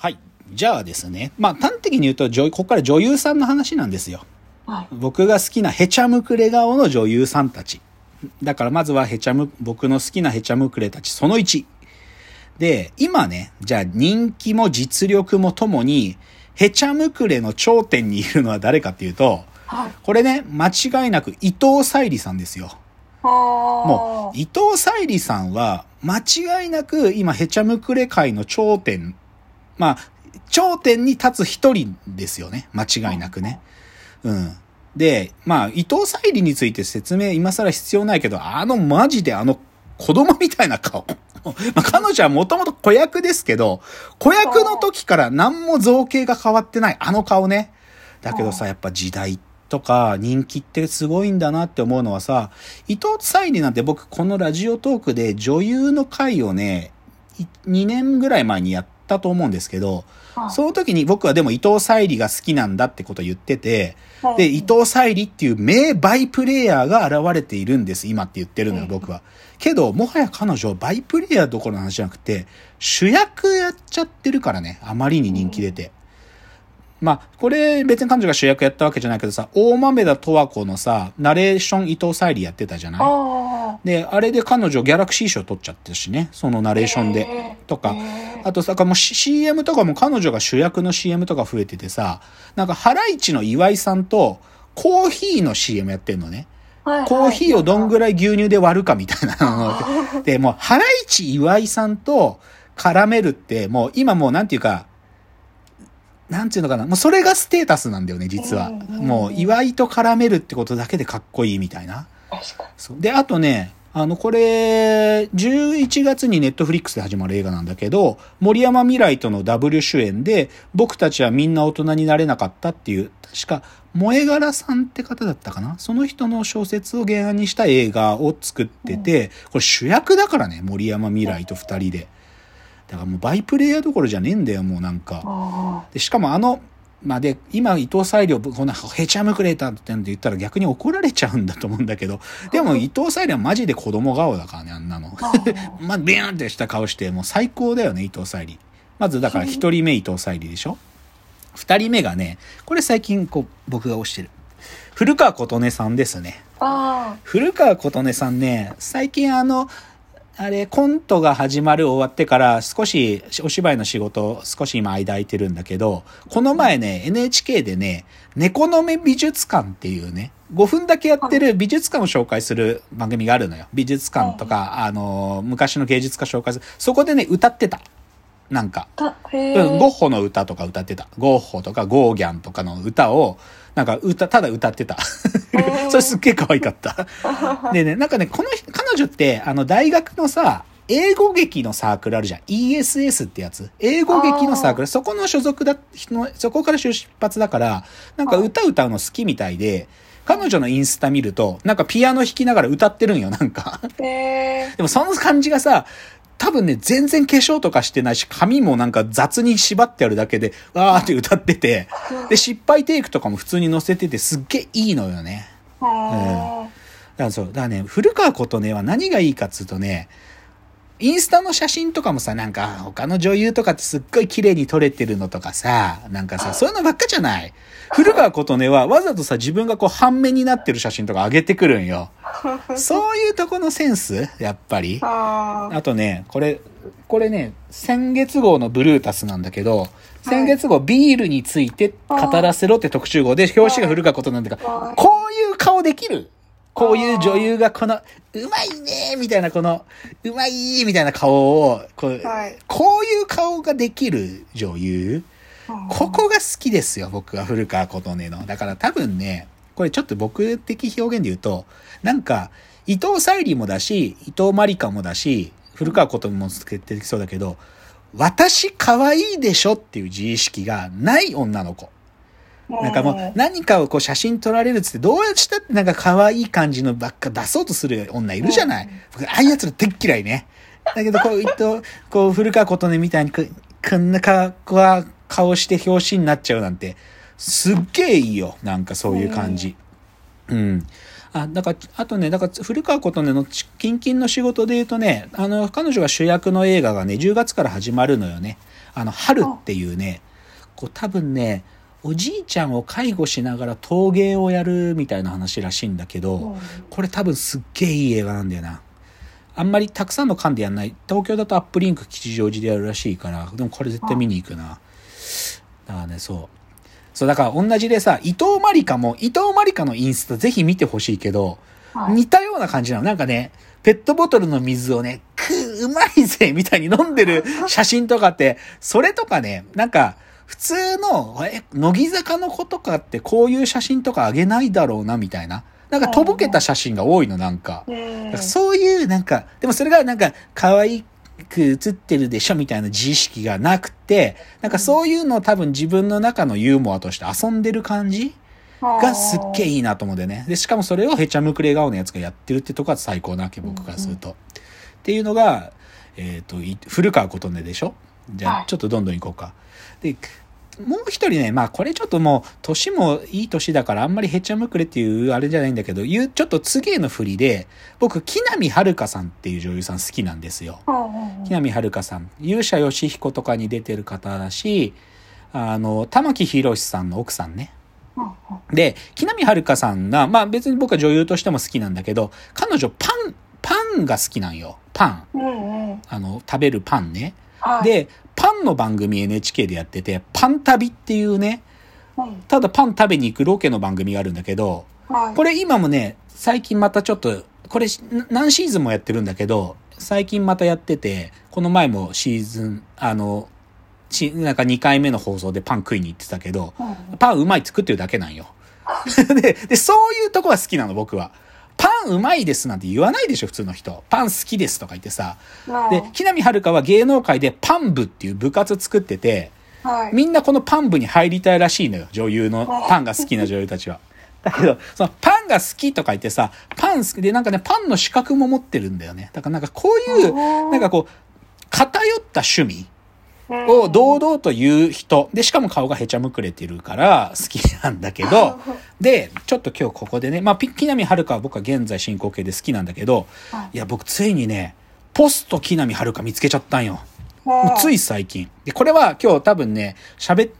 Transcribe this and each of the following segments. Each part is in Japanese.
はい。じゃあですね。まあ、端的に言うと、女ここから女優さんの話なんですよ。はい。僕が好きなヘチャムクレ顔の女優さんたち。だからまずはヘチャム、僕の好きなヘチャムクレたち、その1。で、今ね、じゃあ人気も実力もともに、ヘチャムクレの頂点にいるのは誰かっていうと、はい。これね、間違いなく伊藤沙莉さんですよ。ももう、伊藤沙莉さんは、間違いなく今ヘチャムクレ界の頂点、まあ、頂点に立つ一人ですよね。間違いなくね。うん。で、まあ、伊藤沙莉について説明今更必要ないけど、あのマジであの子供みたいな顔。まあ、彼女はもともと子役ですけど、子役の時から何も造形が変わってない。あの顔ね。だけどさ、やっぱ時代とか人気ってすごいんだなって思うのはさ、伊藤沙莉なんて僕このラジオトークで女優の回をね、2年ぐらい前にやったと思うんですけど、はいその時に僕はでも伊藤沙莉が好きなんだってことを言ってて、はいで、伊藤沙莉っていう名バイプレイヤーが現れているんです、今って言ってるのよ、うん僕は。けど、もはや彼女、バイプレイヤーどころの話じゃなくて、主役やっちゃってるからね、あまりに人気出て。まあ、これ別に彼女が主役やったわけじゃないけどさ、大豆田十和子のさ、ナレーション伊藤沙莉やってたじゃない？あで、あれで彼女ギャラクシー賞取っちゃってるしね、そのナレーションで。へー。とか。へー。あとさ、もう CM とかも彼女が主役の CM とか増えててさ、なんかハライチの岩井さんとコーヒーの CM やってんのね。はいコーヒーをどんぐらいらい牛乳で割るかみたいなので、もうハライチ岩井さんと絡めるって、もう今もうなんていうか、なんていうのかな。もうそれがステータスなんだよね、実は。もう岩井と絡めるってことだけでかっこいいみたいな。で、あとね、あの、これ、11月にネットフリックスで始まる映画なんだけど、森山未来とのダブル主演で、僕たちはみんな大人になれなかったっていう、確か、萌え柄さんって方だったかな？その人の小説を原案にした映画を作ってて、これ主役だからね、森山未来と二人で。だからもうバイプレイヤーどころじゃねえんだよ、もうなんか。あで、しかもあの、まあ、で、今、伊藤沙莉をこんなヘチャムクレーターって言ったら逆に怒られちゃうんだと思うんだけど、でも伊藤沙莉はマジで子供顔だからね、あんなの。ー まあ、ビーンってした顔して、もう最高だよね、伊藤沙莉。まず、だから一人目伊藤沙莉でしょ二人目がね、これ最近こう、僕が推してる。古川琴音さんですね。あ古川琴音さんね、最近あの、あれ、コントが始まる終わってから少しお芝居の仕事少し今間空いてるんだけど、この前ね、NHK でね、猫の目美術館っていうね、5分だけやってる美術館を紹介する番組があるのよ。美術館とか、あの、昔の芸術家紹介する。そこでね、歌ってた。なんか。うん、ゴッホの歌とか歌ってた。ゴッホとかゴーギャンとかの歌を、なんか歌、ただ歌ってた。それすっげえ可愛かった。でね、なんかね、この人、彼女って、あの、大学のさ、英語劇のサークルあるじゃん。ESS ってやつ。英語劇のサークル。そこの所属だ、のそこから出発だから、なんか歌歌うの好きみたいで、彼女のインスタ見ると、なんかピアノ弾きながら歌ってるんよ、なんか。へーでもその感じがさ、多分ね、全然化粧とかしてないし、髪もなんか雑に縛ってあるだけで、わーって歌ってて、で、失敗テイクとかも普通に載せてて、すっげえいいのよね。はだからそう、だからね、古川琴音は何がいいかっつうとね、インスタの写真とかもさ、なんか他の女優とかってすっごい綺麗に撮れてるのとかさ、なんかさ、そういうのばっかじゃない？古川琴音はわざとさ、自分がこう半目になってる写真とか上げてくるんよ。そういうとこのセンス？やっぱり。ああとね、これ、これね、先月号のブルータスなんだけど、先月号ビールについて語らせろって特集号で、表紙が古川琴音なんだから、はい。こういう顔できる？こういう女優がこの、うまいねみたいなこの、うまいみたいな顔を、こう、はいこういう顔ができる女優？ここが好きですよ、僕は古川琴音の。だから多分ね、これちょっと僕的表現で言うと、なんか、伊藤沙莉もだし、伊藤まりかもだし、古川琴音もつけてきそうだけど、私可愛いでしょっていう自意識がない女の子。なんかもう何かをこう写真撮られるっつってどうやってなんか可愛い感じのばっか出そうとする女いるじゃない。僕ああいうやつら大っ嫌いね。だけどこう、伊藤、こう古川琴音みたいにここんなかは顔して表紙になっちゃうなんて、すっげえいいよ。なんかそういう感じ。うん。あ、だから、あとね、だから、古川琴音のち近々の仕事で言うとね、あの、彼女が主役の映画がね、10月から始まるのよね。あの、春っていうね、こう多分ね、おじいちゃんを介護しながら陶芸をやるみたいな話らしいんだけど、これ多分すっげえいい映画なんだよな。あんまりたくさんの館でやんない。東京だとアップリンク吉祥寺でやるらしいから、でもこれ絶対見に行くな。だからね、そう。そう、だから同じでさ、伊藤まりかも、伊藤まりかのインスタぜひ見てほしいけど、はい、似たような感じなの。なんかね、ペットボトルの水をね、くうまいぜみたいに飲んでる写真とかって、それとかね、なんか、普通の、え、乃木坂の子とかってこういう写真とかあげないだろうな、みたいな。なんかとぼけた写真が多いの、なんか。かそういう、なんか、でもそれがなんか、可愛く写ってるでしょ、みたいな自意識がなくて、なんかそういうのを多分自分の中のユーモアとして遊んでる感じがすっげえいいなと思うんでね。で、しかもそれをへちゃむくれ顔のやつがやってるってとこが最高なわけ、僕からすると。っていうのが、えっ、ー、と、古川琴音でしょ？じゃあ、ちょっとどんどん行こうか。で、もう一人ね、まあこれちょっともう、年もいい年だからあんまりへちゃむくれっていうあれじゃないんだけど、言う、ちょっと次への振りで、僕、木南遥さんっていう女優さん好きなんですよ。木南遥さん。勇者義彦とかに出てる方だし、あの、玉木宏さんの奥さんね。で、木南遥さんが、まあ別に僕は女優としても好きなんだけど、彼女パン、パンが好きなんよ。パン。あの、食べるパンね。はい、で、パンの番組 NHK でやってて、パン旅っていうね、ただパン食べに行くロケの番組があるんだけど、はい、これ今もね、最近またちょっと、これ何シーズンもやってるんだけど、最近またやってて、この前もシーズン、あの、し、なんか2回目の放送でパン食いに行ってたけど、パンうまい作ってるだけなんよ。でで、そういうとこが好きなの、僕は。パンうまいですなんて言わないでしょ、普通の人。パン好きですとか言ってさ。で、木南遥は芸能界でパン部っていう部活作ってて、はい、みんなこのパン部に入りたいらしいのよ、女優の、パンが好きな女優たちは。だけど、そのパンが好きとか言ってさ、パン好きでなんかね、パンの資格も持ってるんだよね。だからなんかこういう、なんかこう、偏った趣味を堂々と言う人。で、しかも顔がへちゃむくれてるから好きなんだけど、で、ちょっと今日ここでね、まあ、木南遥は僕は現在進行形で好きなんだけど、いや、僕ついにね、ポスト木南遥見つけちゃったんよ。つい最近。で、これは今日多分ね、喋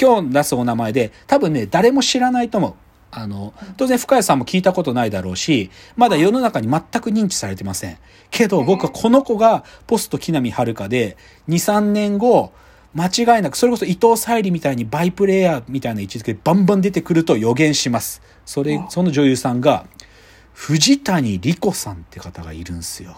今日出すお名前で、多分ね、誰も知らないと思う。あの、当然深谷さんも聞いたことないだろうし、まだ世の中に全く認知されてません。けど僕はこの子がポスト木南遥で、2、3年後、間違いなく、それこそ伊藤沙莉みたいにバイプレイヤーみたいな位置づけでバンバン出てくると予言します。それ、その女優さんが、藤谷莉子さんって方がいるんですよ。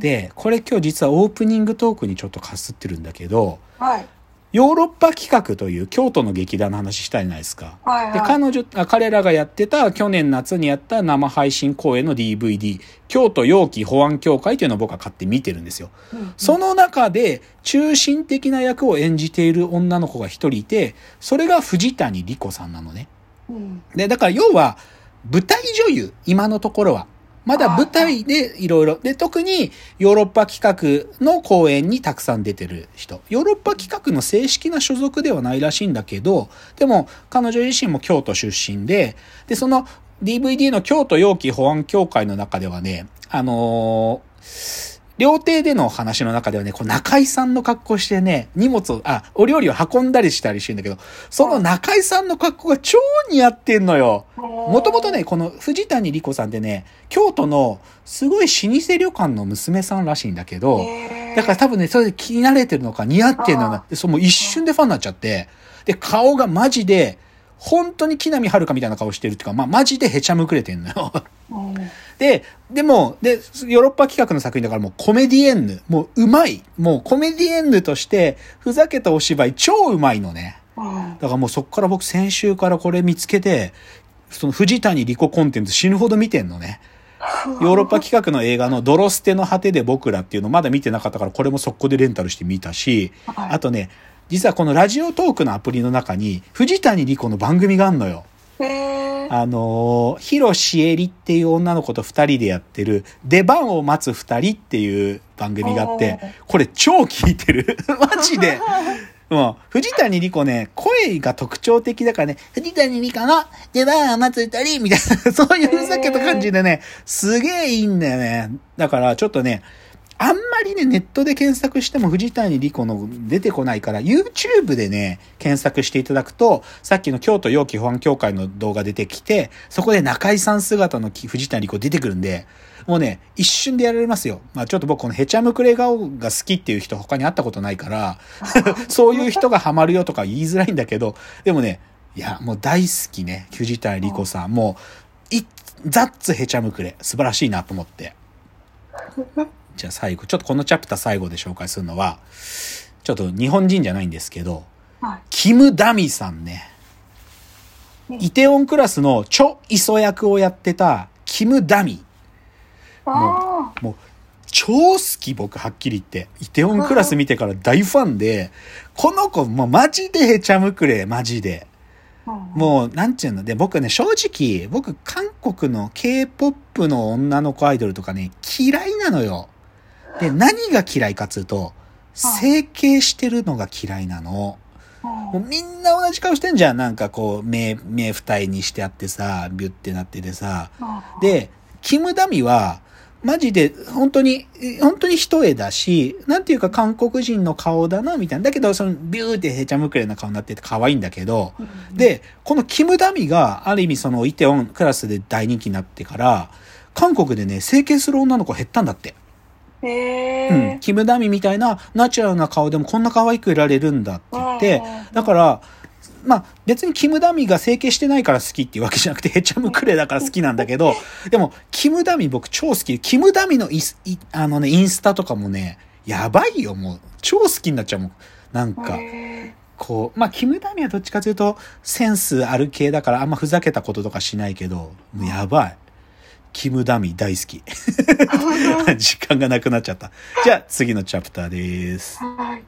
で、これ今日実はオープニングトークにちょっとかすってるんだけど、はい、ヨーロッパ企画という京都の劇団の話したじゃないですか。はいはい、で、彼女、彼らがやってた去年夏にやった生配信公演の DVD、京都陽気保安協会というのを僕は買って見てるんですよ。うんうん、その中で中心的な役を演じている女の子が一人いて、それが藤谷莉子さんなのね。うん、で、だから要は舞台女優、今のところは。まだ舞台でいろいろ。で、特にヨーロッパ企画の公演にたくさん出てる人。ヨーロッパ企画の正式な所属ではないらしいんだけど、でも彼女自身も京都出身で、で、その DVD の京都陽気保安協会の中ではね、あのー料亭での話の中ではね、こう中井さんの格好してね、荷物を、あ、お料理を運んだりしたりしてんだけど、その中井さんの格好が超似合ってんのよ。もともとね、この藤谷莉子さんってね、京都のすごい老舗旅館の娘さんらしいんだけど、だから多分ね、それで気になれてるのか似合ってんのな。で、その一瞬でファンになっちゃって、で、顔がマジで、本当に木南遥みたいな顔してるっていうか、まあ、マジでへちゃむくれてんのよ。で、でも、で、ヨーロッパ企画の作品だからもうコメディエンヌ、もううまい。もうコメディエンヌとして、ふざけたお芝居超うまいのね。だからもうそっから僕先週からこれ見つけて、その藤谷莉子コンテンツ死ぬほど見てんのね。ヨーロッパ企画の映画の泥捨ての果てで僕らっていうのまだ見てなかったからこれも速攻でレンタルして見たし、あとね、実はこのラジオトークのアプリの中に、藤谷莉子の番組があんのよ。あの、広しえりっていう女の子と二人でやってる、出番を待つ二人っていう番組があって、これ超聞いてる。マジで。も う、藤谷莉子ね、声が特徴的だからね、藤谷莉子の出番を待つ二人みたいな、そういうふざけた感じでね、すげえいいんだよね。だから、ちょっとね、あんまりね、ネットで検索しても藤谷莉子の出てこないから、YouTube でね、検索していただくと、さっきの京都陽気保安協会の動画出てきて、そこで中井さん姿の藤谷莉子出てくるんで、もうね、一瞬でやられますよ。まあちょっと僕このヘチャムクレ顔が好きっていう人他に会ったことないから、そういう人がハマるよとか言いづらいんだけど、でもね、いや、もう大好きね、藤谷莉子さん。もう、い、ザッツヘチャムクレ。素晴らしいなと思って。じゃあ最後、ちょっとこのチャプター最後で紹介するのは、ちょっと日本人じゃないんですけど、はい。キム・ダミさんね。イテオンクラスのチョ・イソ役をやってたキム・ダミ。あもう、超好き僕はっきり言って。イテオンクラス見てから大ファンで、この子もうマジでヘチャムクレ、マジで。あ。もう、なんちゅうの。で、僕ね、正直、僕、韓国の K-POP の女の子アイドルとかね、嫌いなのよ。で、何が嫌いかっつうと、整形してるのが嫌いなの。もうみんな同じ顔してんじゃん。なんかこう、目、目二重にしてあってさ、ビュってなっててさ。で、キムダミは、マジで、本当に、本当に一重だし、なんていうか韓国人の顔だな、みたいな。だけど、その、ビューってへちゃむくれな顔になってて可愛いんだけど、で、このキムダミが、ある意味その、イテオンクラスで大人気になってから、韓国でね、整形する女の子減ったんだって。へうん。え。キムダミみたいなナチュラルな顔でもこんな可愛くいられるんだって言ってうん、だから、まあ別にキムダミが整形してないから好きっていうわけじゃなくて、ヘチャムクレだから好きなんだけど、でも、キムダミ僕超好き。キムダミのイあのね、インスタとかもね、やばいよ、もう。超好きになっちゃうもん。なんか、へこう、まあ、キムダミはどっちかというと、センスある系だからあんまふざけたこととかしないけど、やばい。キムダミ大好き。時間がなくなっちゃった。じゃあ次のチャプターです。ーはい。